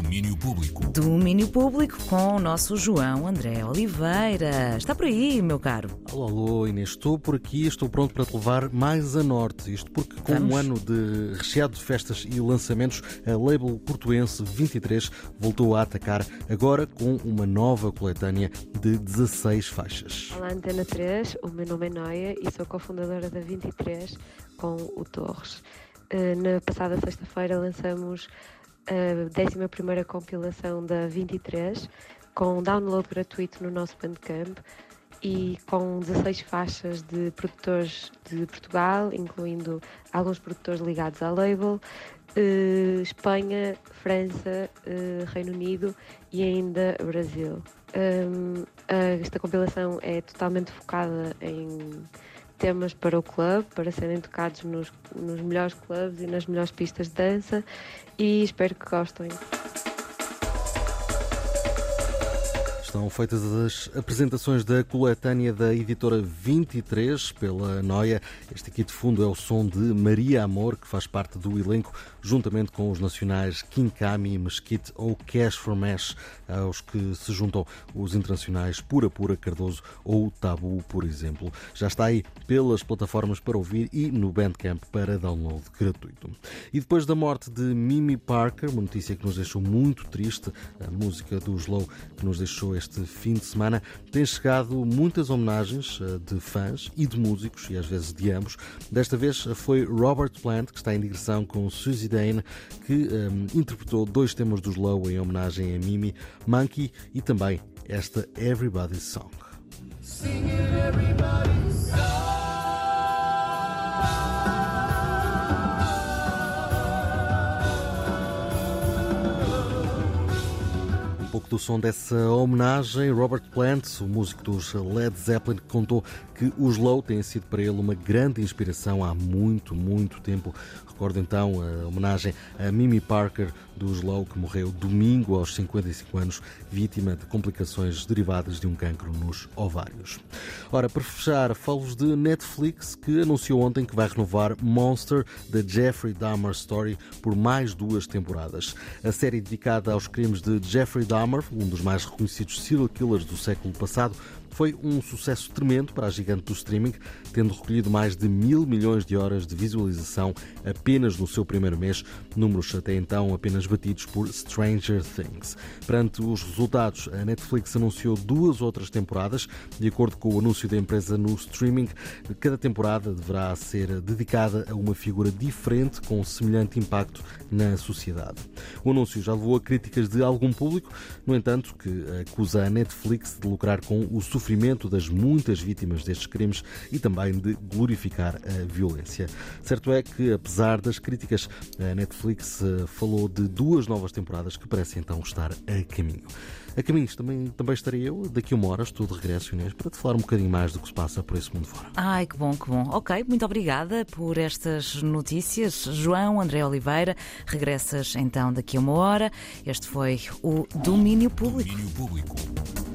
Domínio Público. Domínio Público com o nosso João André Oliveira. Está por aí, meu caro? Alô, alô, Inês. Estou por aqui, estou pronto para te levar mais a norte. Isto porque, com Vamos. um ano de recheado de festas e lançamentos, a label portuense 23 voltou a atacar, agora com uma nova coletânea de 16 faixas. Olá, Antena 3, o meu nome é Noia e sou cofundadora da 23 com o Torres. Eh, Na passada sexta-feira lançamos a 11 compilação da 23 com download gratuito no nosso Bandcamp e com 16 faixas de produtores de Portugal, incluindo alguns produtores ligados à label, eh, Espanha, França, eh, Reino Unido e ainda Brasil. A- esta compilação é totalmente focada em temas para o clube, para serem tocados nos, nos melhores clubes e nas melhores pistas de dança e espero que gostem. Estão feitas as apresentações da coletânea da editora 23 pela Noia. Este aqui de fundo é o som de Maria Amor, que faz parte do elenco, juntamente com os nacionais Kinkami, Mesquite ou Cash for Mesh, aos que se juntam os internacionais Pura Pura Cardoso ou Tabu, por exemplo. Já está aí pelas plataformas para ouvir e no Bandcamp para download gratuito. E depois da morte de Mimi Parker, uma notícia que nos deixou muito triste, a música do Slow que nos deixou este fim de semana, tem chegado muitas homenagens eh, de fãs e de músicos, e às vezes de ambos. Desta vez eh, foi Robert Plant, que está em digressão com Suzy Dane, que eh, interpretou dois temas do Slow em homenagem a Mimi, Monkey e também esta Everybody's Song. Um pouco do som dessa homenagem, Robert Plant, o músico dos Led Zeppelin, contou que o Slow tem sido para ele uma grande inspiração há muito, muito tempo. Recordo então a homenagem a Mimi Parker do Slow, que morreu domingo aos 55 anos, vítima de complicações derivadas de um cancro nos ovários. Ora, para fechar, falo-vos de Netflix, que anunciou ontem que vai renovar Monster, da Jeffrey Dahmer Story, por mais duas temporadas. A série dedicada aos crimes de Jeffrey Dahmer, um dos mais reconhecidos serial killers do século passado, foi um sucesso tremendo para a gigante do streaming, tendo recolhido mais de mil milhões de horas de visualização apenas no seu primeiro mês, números até então apenas batidos por Stranger Things. Perante os resultados, a Netflix anunciou duas outras temporadas, de acordo com o anúncio da empresa no streaming. Cada temporada deverá ser dedicada a uma figura diferente com semelhante impacto na sociedade. O anúncio já levou a críticas de algum público, no entanto, que acusa a Netflix de lucrar com o sofrimento das muitas vítimas destes crimes e também de glorificar a violência. Certo é que, apesar das críticas, a Netflix eh, falou de duas novas temporadas que parecem então estar a caminho. A caminhos também, também estarei eu, daqui a uma hora estou de regresso, Inês, para te falar um bocadinho mais do que se passa por esse mundo fora. Ai, que bom, que bom. Ok, muito obrigada por estas notícias. João André Oliveira, regressas então daqui a uma hora. Este foi o Domínio Público. Domínio Público.